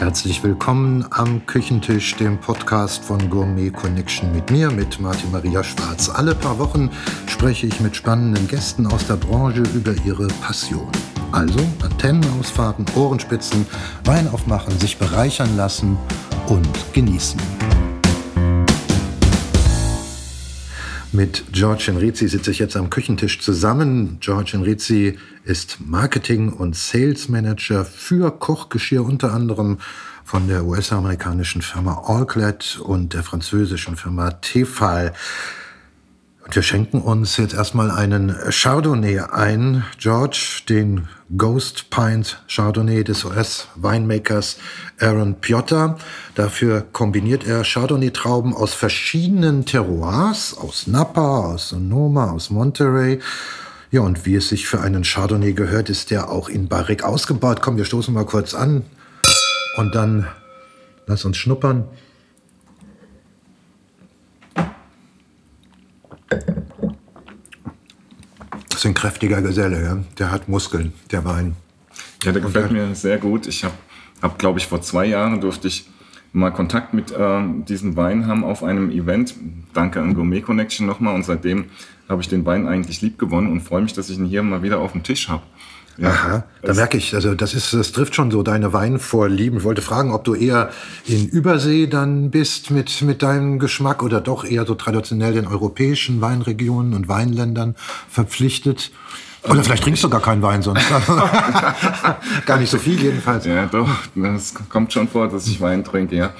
Herzlich willkommen am Küchentisch, dem Podcast von Gourmet Connection mit mir, mit Martin Maria Schwarz. Alle paar Wochen spreche ich mit spannenden Gästen aus der Branche über ihre Passion. Also Antennen ausfahren, Ohrenspitzen, Wein aufmachen, sich bereichern lassen und genießen. Mit George Enrizi sitze ich jetzt am Küchentisch zusammen. George Enrizi ist Marketing- und Sales Manager für Kochgeschirr, unter anderem von der US-amerikanischen Firma Allclad und der französischen Firma Tefal. Und wir schenken uns jetzt erstmal einen Chardonnay ein. George, den Ghost Pint Chardonnay des US-Winemakers Aaron Piotr. Dafür kombiniert er Chardonnay-Trauben aus verschiedenen Terroirs, aus Napa, aus Sonoma, aus Monterey. Ja, und wie es sich für einen Chardonnay gehört, ist der auch in Barrique ausgebaut. Komm, wir stoßen mal kurz an und dann lass uns schnuppern. Das ist ein kräftiger Geselle, ja? der hat Muskeln, der Wein. Ja, der gefällt mir sehr gut. Ich habe, hab, glaube ich, vor zwei Jahren durfte ich mal Kontakt mit äh, diesem Wein haben auf einem Event. Danke an Gourmet Connection nochmal. Und seitdem habe ich den Wein eigentlich lieb gewonnen und freue mich, dass ich ihn hier mal wieder auf dem Tisch habe. Ja, Aha, da merke ich, also das ist, das trifft schon so deine Weinvorlieben. Ich wollte fragen, ob du eher in Übersee dann bist mit, mit deinem Geschmack oder doch eher so traditionell den europäischen Weinregionen und Weinländern verpflichtet. Oder vielleicht trinkst du gar keinen Wein sonst. gar nicht so viel jedenfalls. Ja, doch, das kommt schon vor, dass ich Wein trinke, ja.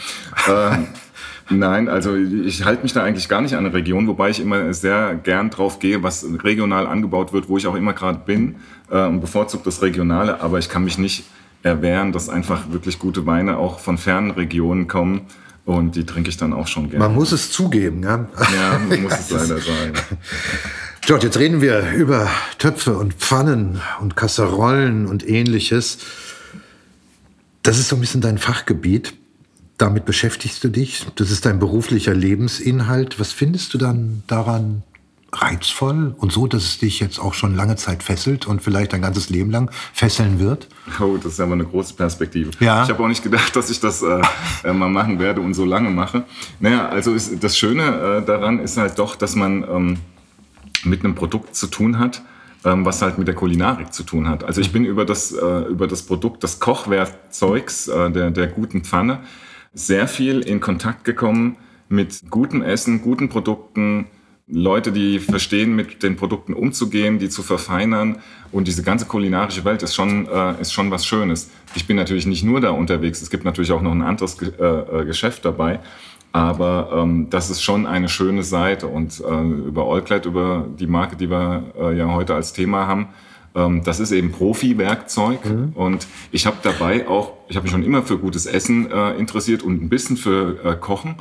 Nein, also ich halte mich da eigentlich gar nicht an eine Region, wobei ich immer sehr gern drauf gehe, was regional angebaut wird, wo ich auch immer gerade bin äh, und bevorzugt das Regionale, aber ich kann mich nicht erwehren, dass einfach wirklich gute Weine auch von fernen Regionen kommen und die trinke ich dann auch schon gerne. Man muss es zugeben, ja? Ja, muss es leider sein. George, jetzt reden wir über Töpfe und Pfannen und Kasserollen und ähnliches. Das ist so ein bisschen dein Fachgebiet damit beschäftigst du dich, das ist dein beruflicher Lebensinhalt. Was findest du dann daran reizvoll und so, dass es dich jetzt auch schon lange Zeit fesselt und vielleicht dein ganzes Leben lang fesseln wird? Oh, das ist aber eine große Perspektive. Ja. Ich habe auch nicht gedacht, dass ich das äh, äh, mal machen werde und so lange mache. Naja, also ist, das Schöne äh, daran ist halt doch, dass man ähm, mit einem Produkt zu tun hat, ähm, was halt mit der Kulinarik zu tun hat. Also ich bin über das, äh, über das Produkt des Kochwerkzeugs, äh, der, der guten Pfanne, sehr viel in Kontakt gekommen mit gutem Essen, guten Produkten, Leute, die verstehen, mit den Produkten umzugehen, die zu verfeinern. Und diese ganze kulinarische Welt ist schon, äh, ist schon was Schönes. Ich bin natürlich nicht nur da unterwegs. Es gibt natürlich auch noch ein anderes Ge äh, Geschäft dabei. Aber ähm, das ist schon eine schöne Seite. Und äh, über Allclad, über die Marke, die wir äh, ja heute als Thema haben, das ist eben Profi-Werkzeug mhm. und ich habe dabei auch, ich habe mich schon immer für gutes Essen äh, interessiert und ein bisschen für äh, Kochen.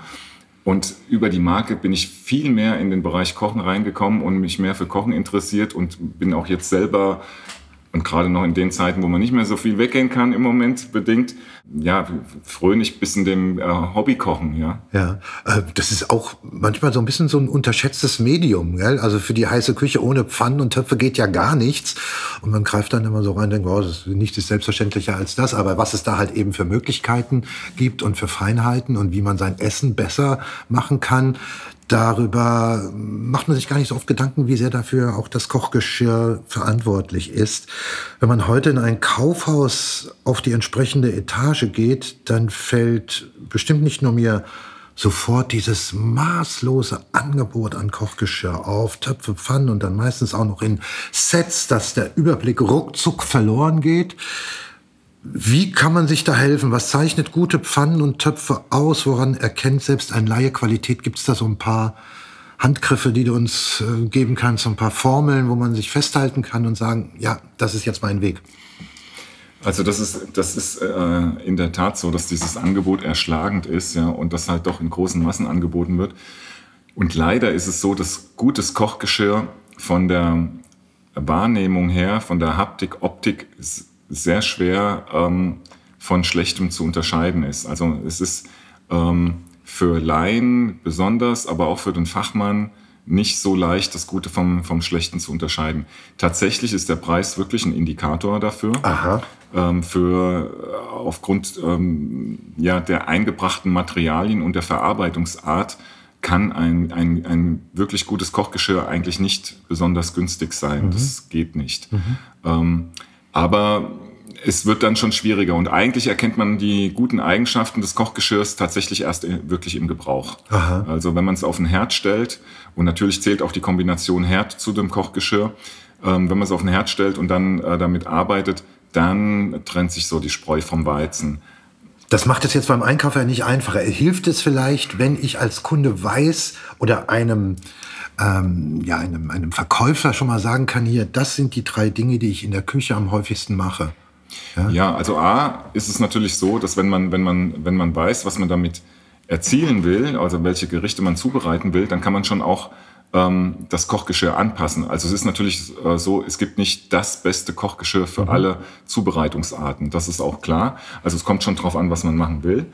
Und über die Marke bin ich viel mehr in den Bereich Kochen reingekommen und mich mehr für Kochen interessiert und bin auch jetzt selber und gerade noch in den Zeiten, wo man nicht mehr so viel weggehen kann im Moment bedingt, ja, fröhlich bis in dem äh, Hobbykochen, ja. Ja, äh, das ist auch manchmal so ein bisschen so ein unterschätztes Medium, gell? Also für die heiße Küche ohne Pfannen und Töpfe geht ja gar nichts. Und man greift dann immer so rein und denkt, oh, das ist nichts ist selbstverständlicher als das. Aber was es da halt eben für Möglichkeiten gibt und für Feinheiten und wie man sein Essen besser machen kann, darüber macht man sich gar nicht so oft Gedanken, wie sehr dafür auch das Kochgeschirr verantwortlich ist. Wenn man heute in ein Kaufhaus auf die entsprechende Etage geht, dann fällt bestimmt nicht nur mir sofort dieses maßlose Angebot an Kochgeschirr auf, Töpfe, Pfannen und dann meistens auch noch in Sets, dass der Überblick ruckzuck verloren geht. Wie kann man sich da helfen? Was zeichnet gute Pfannen und Töpfe aus? Woran erkennt selbst ein Laie Qualität? Gibt es da so ein paar Handgriffe, die du uns äh, geben kannst, so ein paar Formeln, wo man sich festhalten kann und sagen, ja, das ist jetzt mein Weg? Also das ist, das ist äh, in der Tat so, dass dieses Angebot erschlagend ist ja, und das halt doch in großen Massen angeboten wird. Und leider ist es so, dass gutes Kochgeschirr von der Wahrnehmung her, von der Haptik, Optik sehr schwer ähm, von schlechtem zu unterscheiden ist. Also es ist ähm, für Laien besonders, aber auch für den Fachmann nicht so leicht, das Gute vom, vom Schlechten zu unterscheiden. Tatsächlich ist der Preis wirklich ein Indikator dafür. Aha. Ähm, für äh, aufgrund ähm, ja, der eingebrachten Materialien und der Verarbeitungsart kann ein, ein, ein wirklich gutes Kochgeschirr eigentlich nicht besonders günstig sein. Mhm. Das geht nicht. Mhm. Ähm, aber es wird dann schon schwieriger und eigentlich erkennt man die guten Eigenschaften des Kochgeschirrs tatsächlich erst wirklich im Gebrauch. Aha. Also wenn man es auf den Herd stellt und natürlich zählt auch die Kombination Herd zu dem Kochgeschirr, ähm, wenn man es auf den Herd stellt und dann äh, damit arbeitet, dann trennt sich so die Spreu vom Weizen. Das macht es jetzt beim Einkauf ja nicht einfacher. Hilft es vielleicht, wenn ich als Kunde weiß oder einem, ähm, ja, einem, einem Verkäufer schon mal sagen kann, hier, das sind die drei Dinge, die ich in der Küche am häufigsten mache? Ja, ja also A ist es natürlich so, dass wenn man, wenn man, wenn man weiß, was man damit erzielen will, also welche Gerichte man zubereiten will, dann kann man schon auch ähm, das Kochgeschirr anpassen. Also es ist natürlich äh, so, es gibt nicht das beste Kochgeschirr für mhm. alle Zubereitungsarten. Das ist auch klar. Also es kommt schon drauf an, was man machen will.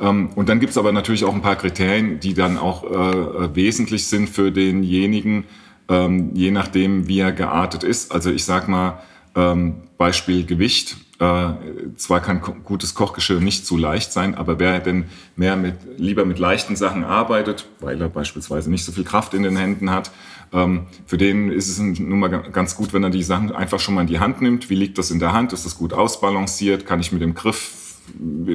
Ähm, und dann gibt es aber natürlich auch ein paar Kriterien, die dann auch äh, wesentlich sind für denjenigen, ähm, je nachdem, wie er geartet ist. Also ich sag mal, ähm, Beispiel Gewicht. Äh, zwar kann gutes Kochgeschirr nicht zu leicht sein, aber wer denn mehr mit, lieber mit leichten Sachen arbeitet, weil er beispielsweise nicht so viel Kraft in den Händen hat, ähm, für den ist es nun mal ganz gut, wenn er die Sachen einfach schon mal in die Hand nimmt. Wie liegt das in der Hand? Ist das gut ausbalanciert? Kann ich mit dem Griff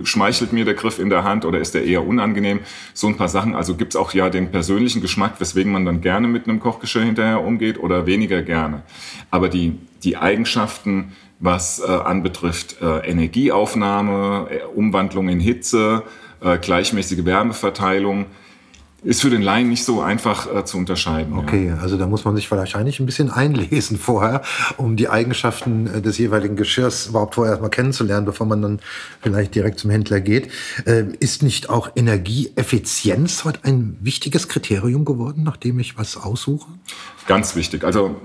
schmeichelt mir der Griff in der Hand oder ist der eher unangenehm? So ein paar Sachen. Also gibt es auch ja den persönlichen Geschmack, weswegen man dann gerne mit einem Kochgeschirr hinterher umgeht oder weniger gerne. Aber die, die Eigenschaften, was äh, anbetrifft äh, Energieaufnahme, äh, Umwandlung in Hitze, äh, gleichmäßige Wärmeverteilung, ist für den Laien nicht so einfach äh, zu unterscheiden. Okay, ja. also da muss man sich wahrscheinlich ein bisschen einlesen vorher, um die Eigenschaften äh, des jeweiligen Geschirrs überhaupt vorher erstmal kennenzulernen, bevor man dann vielleicht direkt zum Händler geht. Äh, ist nicht auch Energieeffizienz heute ein wichtiges Kriterium geworden, nachdem ich was aussuche? Ganz wichtig. Also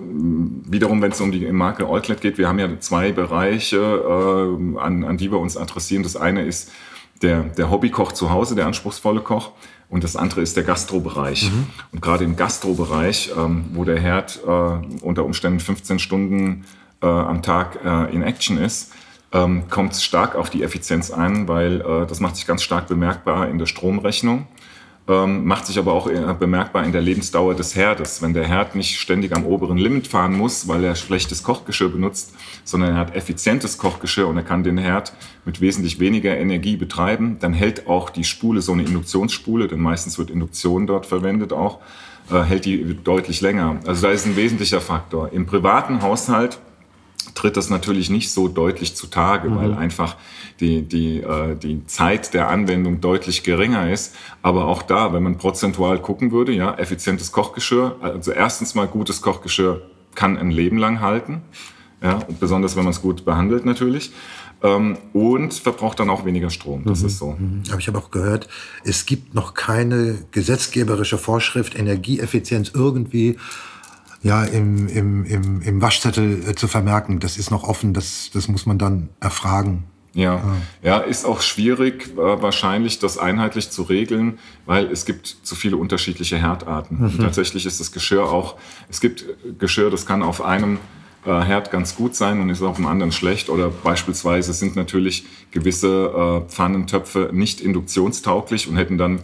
wiederum, wenn es um die Marke Outlet geht, wir haben ja zwei Bereiche, äh, an, an die wir uns adressieren. Das eine ist der, der Hobbykoch zu Hause, der anspruchsvolle Koch. Und das andere ist der Gastrobereich. Mhm. Und gerade im Gastrobereich, ähm, wo der Herd äh, unter Umständen 15 Stunden äh, am Tag äh, in Action ist, ähm, kommt es stark auf die Effizienz an, weil äh, das macht sich ganz stark bemerkbar in der Stromrechnung ähm, macht sich aber auch äh, bemerkbar in der Lebensdauer des Herdes. Wenn der Herd nicht ständig am oberen Limit fahren muss, weil er schlechtes Kochgeschirr benutzt, sondern er hat effizientes Kochgeschirr und er kann den Herd mit wesentlich weniger Energie betreiben, dann hält auch die Spule, so eine Induktionsspule, denn meistens wird Induktion dort verwendet auch, äh, hält die deutlich länger. Also da ist ein wesentlicher Faktor. Im privaten Haushalt tritt das natürlich nicht so deutlich zutage, mhm. weil einfach die, die, äh, die Zeit der Anwendung deutlich geringer ist. Aber auch da, wenn man prozentual gucken würde, ja, effizientes Kochgeschirr, also erstens mal gutes Kochgeschirr kann ein Leben lang halten. Ja, und besonders wenn man es gut behandelt natürlich. Ähm, und verbraucht dann auch weniger Strom. Das mhm. ist so. Mhm. Aber ich habe auch gehört, es gibt noch keine gesetzgeberische Vorschrift, Energieeffizienz irgendwie ja, im, im, im, im Waschzettel äh, zu vermerken. Das ist noch offen, das, das muss man dann erfragen. Ja, ja, ist auch schwierig, wahrscheinlich das einheitlich zu regeln, weil es gibt zu viele unterschiedliche Herdarten. Mhm. Tatsächlich ist das Geschirr auch, es gibt Geschirr, das kann auf einem äh, Herd ganz gut sein und ist auf dem anderen schlecht. Oder beispielsweise sind natürlich gewisse äh, Pfannentöpfe nicht induktionstauglich und hätten dann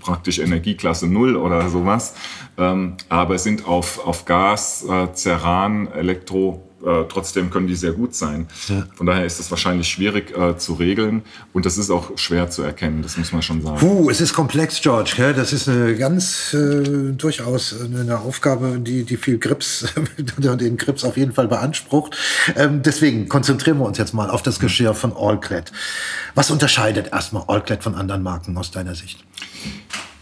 praktisch Energieklasse Null oder sowas. Ähm, aber sind auf, auf Gas, äh, Ceran, Elektro äh, trotzdem können die sehr gut sein. Ja. Von daher ist es wahrscheinlich schwierig äh, zu regeln und das ist auch schwer zu erkennen, das muss man schon sagen. Puh, es ist komplex, George. Gell? Das ist eine ganz äh, durchaus eine Aufgabe, die, die viel Grips, den Grips auf jeden Fall beansprucht. Ähm, deswegen konzentrieren wir uns jetzt mal auf das Geschirr von Allclad. Was unterscheidet erstmal Allclad von anderen Marken aus deiner Sicht?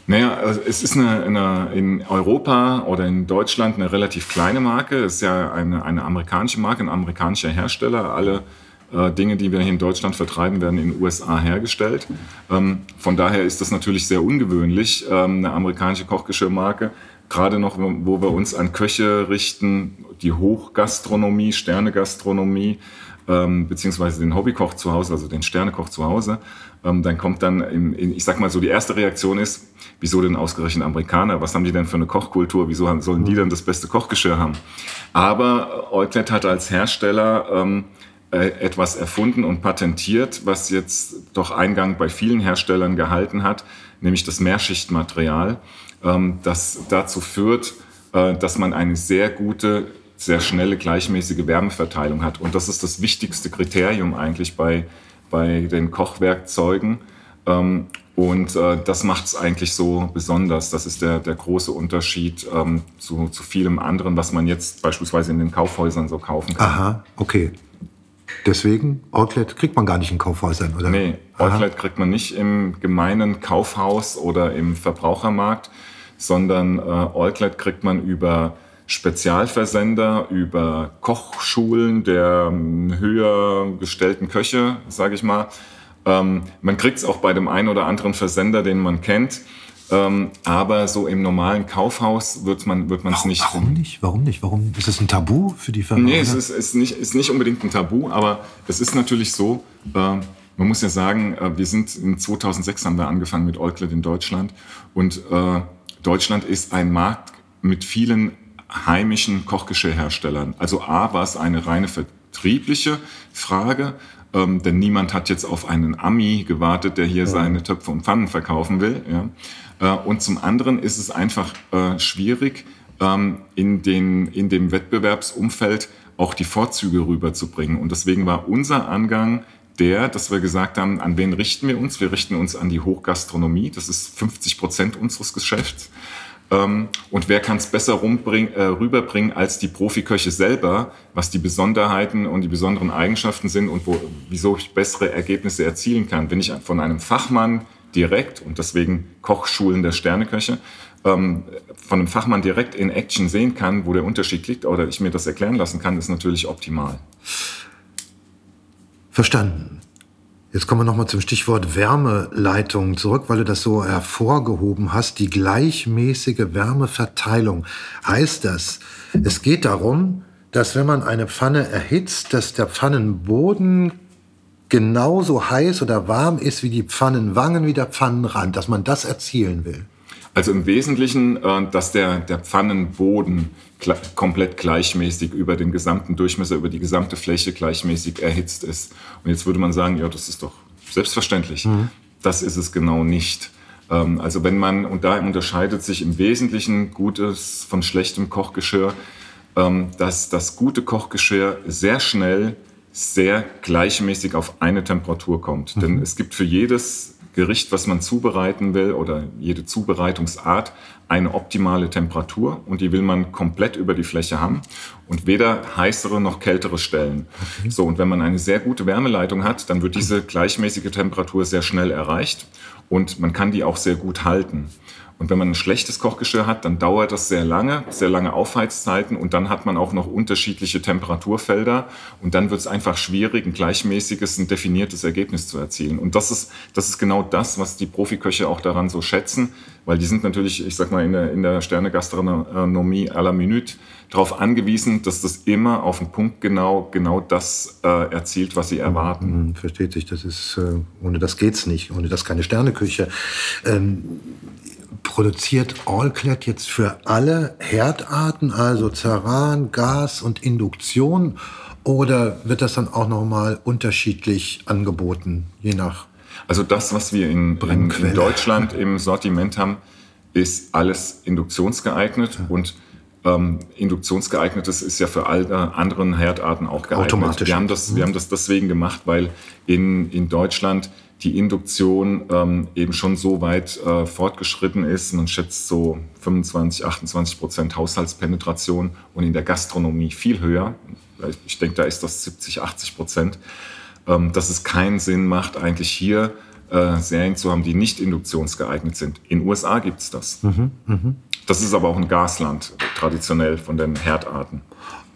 Naja, also es ist eine, eine, in Europa oder in Deutschland eine relativ kleine Marke. Es ist ja eine, eine amerikanische Marke, ein amerikanischer Hersteller. Alle äh, Dinge, die wir hier in Deutschland vertreiben, werden in den USA hergestellt. Ähm, von daher ist das natürlich sehr ungewöhnlich, ähm, eine amerikanische Kochgeschirrmarke gerade noch, wo wir uns an Köche richten, die Hochgastronomie, Sternegastronomie, ähm, beziehungsweise den Hobbykoch zu Hause, also den Sternekoch zu Hause, ähm, dann kommt dann, im, in, ich sag mal so, die erste Reaktion ist, wieso denn ausgerechnet Amerikaner? Was haben die denn für eine Kochkultur? Wieso haben, sollen die denn das beste Kochgeschirr haben? Aber Euklet hat als Hersteller ähm, äh, etwas erfunden und patentiert, was jetzt doch Eingang bei vielen Herstellern gehalten hat, nämlich das Mehrschichtmaterial, ähm, das dazu führt, äh, dass man eine sehr gute, sehr schnelle, gleichmäßige Wärmeverteilung hat. Und das ist das wichtigste Kriterium eigentlich bei, bei den Kochwerkzeugen. Ähm, und äh, das macht es eigentlich so besonders. Das ist der, der große Unterschied ähm, zu, zu vielem anderen, was man jetzt beispielsweise in den Kaufhäusern so kaufen kann. Aha, okay. Deswegen, Outlet kriegt man gar nicht in Kaufhäusern, oder? Nee, Outlet Aha. kriegt man nicht im gemeinen Kaufhaus oder im Verbrauchermarkt, sondern äh, Outlet kriegt man über Spezialversender, über Kochschulen der ähm, höher gestellten Köche, sage ich mal. Ähm, man kriegt es auch bei dem einen oder anderen Versender, den man kennt. Ähm, aber so im normalen Kaufhaus wird man wird man es nicht. Warum nicht? Warum nicht? Warum ist es ein Tabu für die Firma? Nee, es ist, ist, nicht, ist nicht unbedingt ein Tabu, aber es ist natürlich so. Äh, man muss ja sagen, äh, wir sind in 2006 haben wir angefangen mit Euklet in Deutschland und äh, Deutschland ist ein Markt mit vielen heimischen Kochgeschirrherstellern. Also A war es eine reine vertriebliche Frage, ähm, denn niemand hat jetzt auf einen Ami gewartet, der hier ja. seine Töpfe und Pfannen verkaufen will. Ja. Äh, und zum anderen ist es einfach äh, schwierig, ähm, in, den, in dem Wettbewerbsumfeld auch die Vorzüge rüberzubringen. Und deswegen war unser Angang der, dass wir gesagt haben, an wen richten wir uns? Wir richten uns an die Hochgastronomie. Das ist 50 Prozent unseres Geschäfts. Ähm, und wer kann es besser äh, rüberbringen als die Profiköche selber, was die Besonderheiten und die besonderen Eigenschaften sind und wo, wieso ich bessere Ergebnisse erzielen kann. Wenn ich von einem Fachmann direkt und deswegen Kochschulen der Sterneköche ähm, von einem Fachmann direkt in Action sehen kann, wo der Unterschied liegt oder ich mir das erklären lassen kann, ist natürlich optimal. Verstanden. Jetzt kommen wir nochmal zum Stichwort Wärmeleitung zurück, weil du das so hervorgehoben hast. Die gleichmäßige Wärmeverteilung. Heißt das, es geht darum, dass wenn man eine Pfanne erhitzt, dass der Pfannenboden genauso heiß oder warm ist wie die Pfannenwangen, wie der Pfannenrand, dass man das erzielen will? Also im Wesentlichen, äh, dass der, der Pfannenboden komplett gleichmäßig über den gesamten Durchmesser, über die gesamte Fläche gleichmäßig erhitzt ist. Und jetzt würde man sagen, ja, das ist doch selbstverständlich. Mhm. Das ist es genau nicht. Ähm, also wenn man, und da unterscheidet sich im Wesentlichen gutes von schlechtem Kochgeschirr, ähm, dass das gute Kochgeschirr sehr schnell sehr gleichmäßig auf eine Temperatur kommt. Mhm. Denn es gibt für jedes Gericht, was man zubereiten will oder jede Zubereitungsart eine optimale Temperatur und die will man komplett über die Fläche haben und weder heißere noch kältere Stellen. Okay. So, und wenn man eine sehr gute Wärmeleitung hat, dann wird diese gleichmäßige Temperatur sehr schnell erreicht und man kann die auch sehr gut halten. Und wenn man ein schlechtes Kochgeschirr hat, dann dauert das sehr lange, sehr lange Aufheizzeiten und dann hat man auch noch unterschiedliche Temperaturfelder und dann wird es einfach schwierig, ein gleichmäßiges, ein definiertes Ergebnis zu erzielen. Und das ist, das ist genau das, was die Profiköche auch daran so schätzen, weil die sind natürlich, ich sag mal, in der, in der Sternegastronomie à la Minute darauf angewiesen, dass das immer auf den Punkt genau, genau das äh, erzielt, was sie erwarten. Mhm, versteht sich, das ist, äh, ohne das geht's nicht, ohne das keine Sterneküche. Ähm, produziert Allclad jetzt für alle Herdarten, also Ceran, Gas und Induktion? Oder wird das dann auch nochmal unterschiedlich angeboten, je nach Also das, was wir in, in, in Deutschland im Sortiment haben, ist alles induktionsgeeignet ja. und ähm, induktionsgeeignetes ist ja für alle anderen Herdarten auch geeignet. Automatisch. Wir haben das, wir haben das deswegen gemacht, weil in, in Deutschland die Induktion ähm, eben schon so weit äh, fortgeschritten ist. Man schätzt so 25, 28 Prozent Haushaltspenetration und in der Gastronomie viel höher. Ich denke, da ist das 70, 80 Prozent. Ähm, dass es keinen Sinn macht, eigentlich hier äh, Serien zu haben, die nicht induktionsgeeignet sind. In den USA gibt es das. Mhm, mh. Das ist aber auch ein Gasland, traditionell von den Herdarten.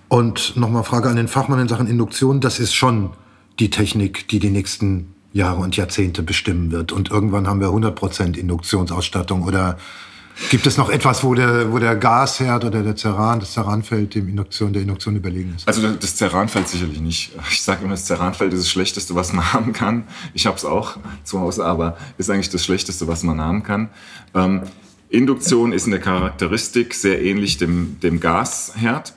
Und nochmal Frage an den Fachmann in Sachen Induktion. Das ist schon die Technik, die die nächsten Jahre und Jahrzehnte bestimmen wird. Und irgendwann haben wir 100% Induktionsausstattung oder Gibt es noch etwas, wo der, wo der Gasherd oder der Ceran, das Ceranfeld dem Induktion, der Induktion überlegen ist? Also das Ceranfeld sicherlich nicht. Ich sage immer, das Ceranfeld ist das Schlechteste, was man haben kann. Ich habe es auch zu Hause, aber ist eigentlich das Schlechteste, was man haben kann. Ähm, Induktion ist in der Charakteristik sehr ähnlich dem, dem Gasherd.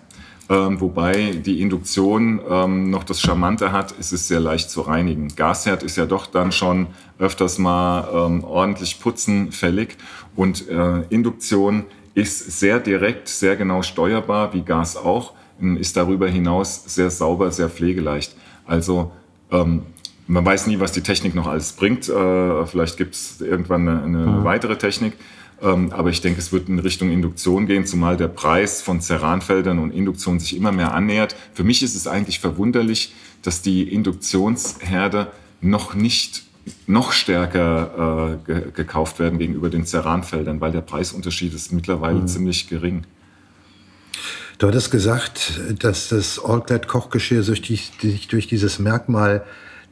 Ähm, wobei die Induktion ähm, noch das Charmante hat, ist es sehr leicht zu reinigen. Gasherd ist ja doch dann schon öfters mal ähm, ordentlich putzenfällig und äh, Induktion ist sehr direkt, sehr genau steuerbar, wie Gas auch, ist darüber hinaus sehr sauber, sehr pflegeleicht. Also ähm, man weiß nie, was die Technik noch alles bringt. Äh, vielleicht gibt es irgendwann eine, eine mhm. weitere Technik. Ähm, aber ich denke, es wird in Richtung Induktion gehen, zumal der Preis von Ceranfeldern und Induktion sich immer mehr annähert. Für mich ist es eigentlich verwunderlich, dass die Induktionsherde noch nicht noch stärker äh, ge gekauft werden gegenüber den Ceranfeldern, weil der Preisunterschied ist mittlerweile mhm. ziemlich gering. Du hattest gesagt, dass das All-Clad-Kochgeschirr sich durch dieses Merkmal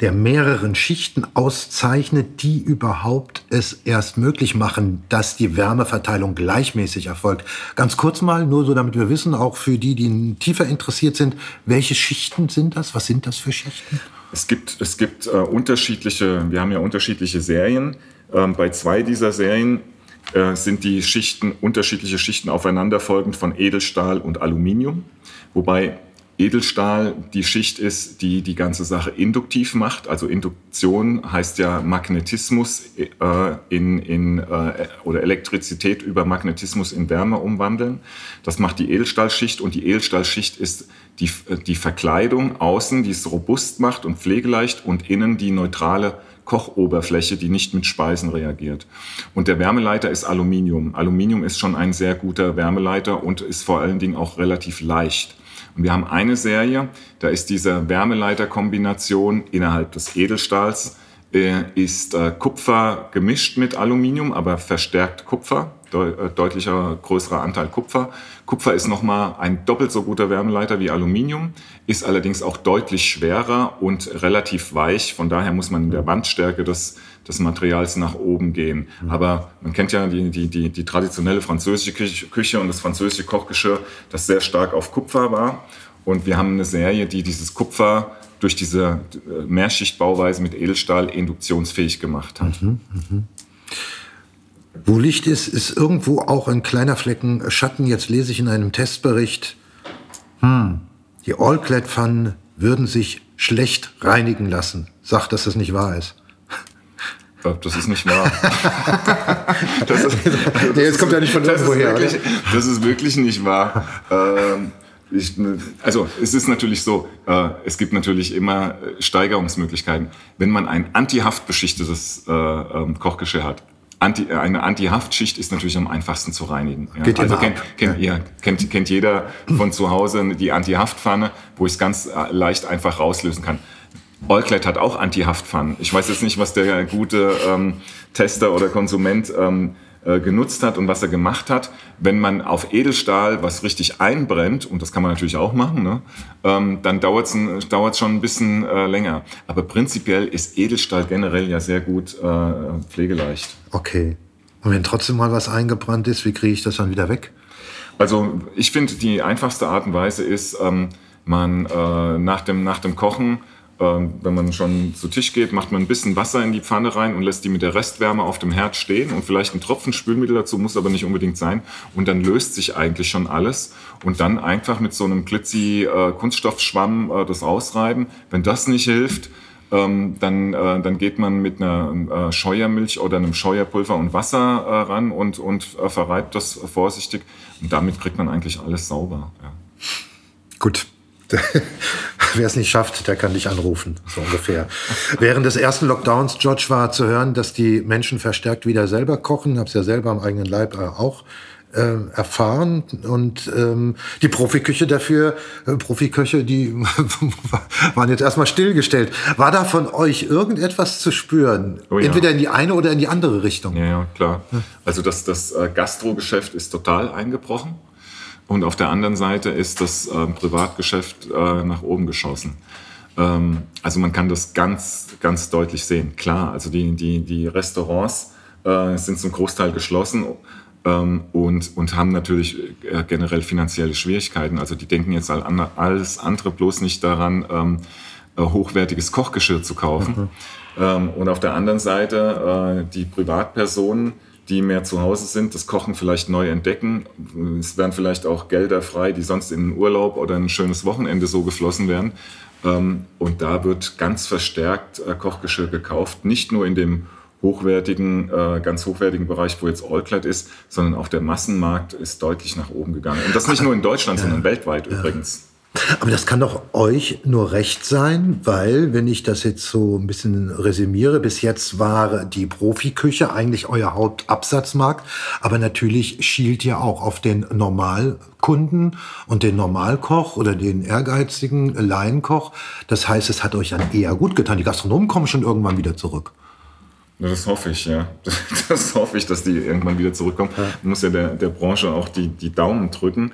der mehreren Schichten auszeichnet, die überhaupt es erst möglich machen, dass die Wärmeverteilung gleichmäßig erfolgt. Ganz kurz mal, nur so damit wir wissen, auch für die, die tiefer interessiert sind, welche Schichten sind das? Was sind das für Schichten? Es gibt, es gibt äh, unterschiedliche, wir haben ja unterschiedliche Serien. Ähm, bei zwei dieser Serien äh, sind die Schichten, unterschiedliche Schichten aufeinanderfolgend von Edelstahl und Aluminium. Wobei Edelstahl die Schicht ist, die die ganze Sache induktiv macht. Also Induktion heißt ja Magnetismus äh, in, in, äh, oder Elektrizität über Magnetismus in Wärme umwandeln. Das macht die Edelstahlschicht und die Edelstahlschicht ist die, die Verkleidung außen, die es robust macht und pflegeleicht und innen die neutrale Kochoberfläche, die nicht mit Speisen reagiert. Und der Wärmeleiter ist Aluminium. Aluminium ist schon ein sehr guter Wärmeleiter und ist vor allen Dingen auch relativ leicht. Und wir haben eine Serie, da ist diese Wärmeleiterkombination innerhalb des Edelstahls, äh, ist äh, Kupfer gemischt mit Aluminium, aber verstärkt Kupfer, de äh, deutlicher größerer Anteil Kupfer. Kupfer ist nochmal ein doppelt so guter Wärmeleiter wie Aluminium, ist allerdings auch deutlich schwerer und relativ weich. Von daher muss man in der Wandstärke des des Materials nach oben gehen. Mhm. Aber man kennt ja die, die, die, die traditionelle französische Küche und das französische Kochgeschirr, das sehr stark auf Kupfer war. Und wir haben eine Serie, die dieses Kupfer durch diese äh, Mehrschichtbauweise mit Edelstahl induktionsfähig gemacht hat. Mhm, mh. Wo Licht ist, ist irgendwo auch ein kleiner Flecken Schatten. Jetzt lese ich in einem Testbericht, hm, die All-Clad-Pfannen würden sich schlecht reinigen lassen. Sagt, dass das nicht wahr ist. Das ist nicht wahr. das ist, also Jetzt kommt ja nicht von irgendwo her. Wirklich, das ist wirklich nicht wahr. Ähm, ich, also es ist natürlich so, äh, es gibt natürlich immer Steigerungsmöglichkeiten. Wenn man ein antihaftbeschichtetes äh, ähm, Kochgeschirr hat, Anti, eine Antihaftschicht ist natürlich am einfachsten zu reinigen. Ja. Geht also kennt, kennt, ja. kennt, kennt jeder von zu Hause die Antihaftpfanne, wo ich es ganz äh, leicht einfach rauslösen kann. Allclad hat auch Anti-Haftpfannen. Ich weiß jetzt nicht, was der gute ähm, Tester oder Konsument ähm, äh, genutzt hat und was er gemacht hat. Wenn man auf Edelstahl was richtig einbrennt, und das kann man natürlich auch machen, ne, ähm, dann dauert es schon ein bisschen äh, länger. Aber prinzipiell ist Edelstahl generell ja sehr gut äh, pflegeleicht. Okay. Und wenn trotzdem mal was eingebrannt ist, wie kriege ich das dann wieder weg? Also ich finde, die einfachste Art und Weise ist, ähm, man äh, nach, dem, nach dem Kochen wenn man schon zu Tisch geht, macht man ein bisschen Wasser in die Pfanne rein und lässt die mit der Restwärme auf dem Herd stehen und vielleicht ein Tropfen Spülmittel dazu, muss aber nicht unbedingt sein. Und dann löst sich eigentlich schon alles. Und dann einfach mit so einem glitzy äh, Kunststoffschwamm äh, das ausreiben. Wenn das nicht hilft, ähm, dann, äh, dann geht man mit einer äh, Scheuermilch oder einem Scheuerpulver und Wasser äh, ran und, und äh, verreibt das vorsichtig. Und damit kriegt man eigentlich alles sauber. Ja. Gut. Wer es nicht schafft, der kann dich anrufen, so ungefähr. Während des ersten Lockdowns, George, war zu hören, dass die Menschen verstärkt wieder selber kochen. Habe es ja selber am eigenen Leib äh, auch äh, erfahren. Und ähm, die Profiküche dafür, äh, Profiköche, die waren jetzt erstmal stillgestellt. War da von euch irgendetwas zu spüren? Oh ja. Entweder in die eine oder in die andere Richtung? Ja, ja klar. Also das, das äh, Gastrogeschäft ist total eingebrochen. Und auf der anderen Seite ist das äh, Privatgeschäft äh, nach oben geschossen. Ähm, also man kann das ganz, ganz deutlich sehen. Klar, also die, die, die Restaurants äh, sind zum Großteil geschlossen. ähm, und, und haben natürlich äh, generell finanzielle Schwierigkeiten. Also die denken jetzt alles andere bloß nicht daran, ähm, äh, hochwertiges Kochgeschirr zu kaufen. Mhm. Ähm, und auf der anderen Seite äh, die Privatpersonen, die mehr zu Hause sind, das Kochen vielleicht neu entdecken. Es werden vielleicht auch Gelder frei, die sonst in einen Urlaub oder ein schönes Wochenende so geflossen werden. Ähm, und da wird ganz verstärkt äh, Kochgeschirr gekauft, nicht nur in dem hochwertigen, äh, ganz hochwertigen Bereich, wo jetzt Allclad ist, sondern auch der Massenmarkt ist deutlich nach oben gegangen. Und das nicht nur in Deutschland, sondern weltweit übrigens. Aber das kann doch euch nur recht sein, weil, wenn ich das jetzt so ein bisschen resümiere, bis jetzt war die Profiküche eigentlich euer Hauptabsatzmarkt, aber natürlich schielt ihr auch auf den Normalkunden und den Normalkoch oder den ehrgeizigen Laienkoch. Das heißt, es hat euch dann eher gut getan. Die Gastronomen kommen schon irgendwann wieder zurück. Das hoffe ich, ja. Das hoffe ich, dass die irgendwann wieder zurückkommen. Man muss ja der, der Branche auch die, die Daumen drücken.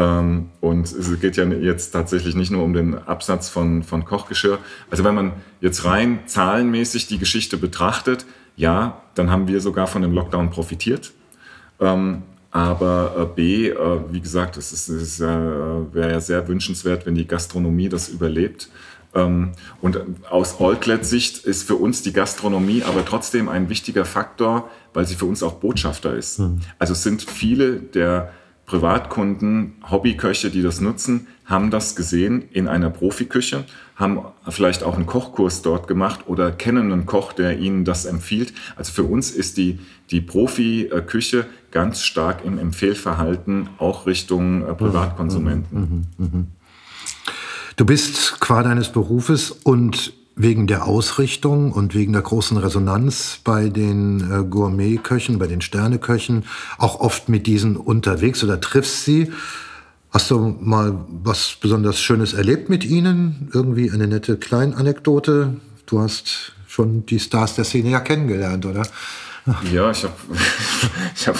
Ähm, und es geht ja jetzt tatsächlich nicht nur um den Absatz von, von Kochgeschirr. Also wenn man jetzt rein zahlenmäßig die Geschichte betrachtet, ja, dann haben wir sogar von dem Lockdown profitiert. Ähm, aber äh, B, äh, wie gesagt, es, ist, es wäre ja sehr wünschenswert, wenn die Gastronomie das überlebt. Ähm, und aus Allclad-Sicht ist für uns die Gastronomie aber trotzdem ein wichtiger Faktor, weil sie für uns auch Botschafter ist. Mhm. Also es sind viele der Privatkunden, Hobbyköche, die das nutzen, haben das gesehen in einer Profiküche, haben vielleicht auch einen Kochkurs dort gemacht oder kennen einen Koch, der ihnen das empfiehlt. Also für uns ist die, die Profiküche ganz stark im Empfehlverhalten auch Richtung äh, Privatkonsumenten. Mhm. Mhm. Du bist qua deines Berufes und wegen der Ausrichtung und wegen der großen Resonanz bei den äh, Gourmetköchen, bei den Sterneköchen auch oft mit diesen unterwegs oder triffst sie. Hast du mal was besonders Schönes erlebt mit ihnen? Irgendwie eine nette Kleinanekdote? Du hast schon die Stars der Szene ja kennengelernt, oder? Ja, ich habe ich hab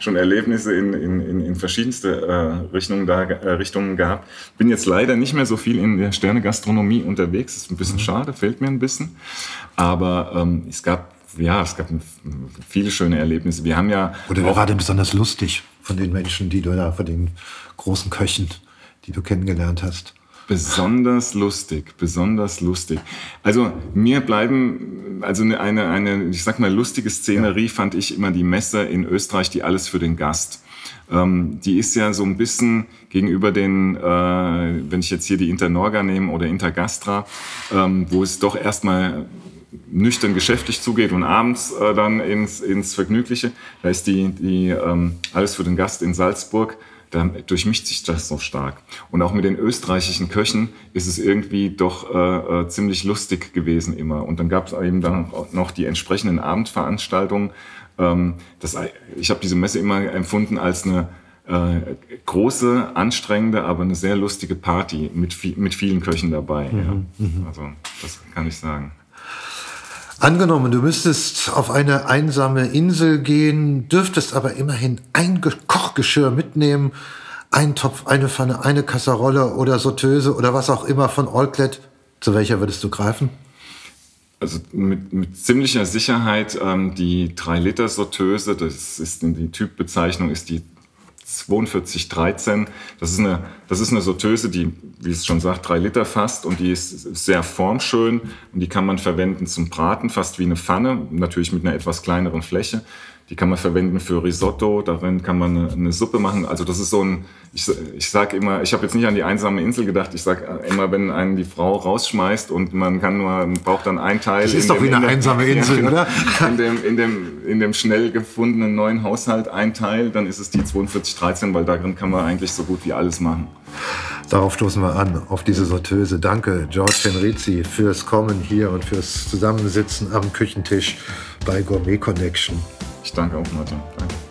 schon Erlebnisse in, in, in verschiedenste äh, Richtungen, da, äh, Richtungen gehabt. Bin jetzt leider nicht mehr so viel in der Sternegastronomie unterwegs. Ist ein bisschen mhm. schade, fehlt mir ein bisschen. Aber ähm, es gab ja, es gab viele schöne Erlebnisse. Wir haben ja. Oder wer war denn besonders lustig von den Menschen, die du da, von den großen Köchen, die du kennengelernt hast? Besonders lustig, besonders lustig. Also mir bleiben, also eine, eine, ich sag mal, lustige Szenerie fand ich immer die Messe in Österreich, die alles für den Gast. Ähm, die ist ja so ein bisschen gegenüber den, äh, wenn ich jetzt hier die Internorga nehme oder Intergastra, ähm, wo es doch erstmal nüchtern geschäftlich zugeht und abends äh, dann ins, ins Vergnügliche. Da ist die, die ähm, alles für den Gast in Salzburg da durchmischt sich das so stark. Und auch mit den österreichischen Köchen ist es irgendwie doch äh, äh, ziemlich lustig gewesen immer. Und dann gab es eben dann noch die entsprechenden Abendveranstaltungen. Ähm, das, ich habe diese Messe immer empfunden als eine äh, große, anstrengende, aber eine sehr lustige Party mit, mit vielen Köchen dabei. Mhm, ja. Mhm. Also das kann ich sagen. Angenommen, du müsstest auf eine einsame Insel gehen, dürftest aber immerhin ein Kochgeschirr mitnehmen, ein Topf, eine Pfanne, eine Kasserolle oder Sauteuse oder was auch immer von Allclad. Zu welcher würdest du greifen? Also mit, mit ziemlicher Sicherheit ähm, die 3-Liter-Sauteuse, das ist die Typbezeichnung, ist die 4213. Das ist eine, das ist eine Sauteuse, die, wie es schon sagt, drei Liter fasst und die ist sehr formschön und die kann man verwenden zum Braten, fast wie eine Pfanne, natürlich mit einer etwas kleineren Fläche. Die kann man verwenden für Risotto, darin kann man eine, eine Suppe machen. Also das ist so ein, ich, ich sage immer, ich habe jetzt nicht an die einsame Insel gedacht, ich sage immer, wenn einen die Frau rausschmeißt und man kann nur, braucht dann ein Teil. Das ist doch dem, wie eine einsame Insel, ja, oder? In dem, in, dem, in dem schnell gefundenen neuen Haushalt ein Teil, dann ist es die 4213, weil darin kann man eigentlich so gut wie alles machen. Darauf stoßen wir an, auf diese Sorteuse. Danke, George Henrizi, fürs Kommen hier und fürs Zusammensitzen am Küchentisch bei Gourmet Connection. Ich danke auch, Martin. Danke.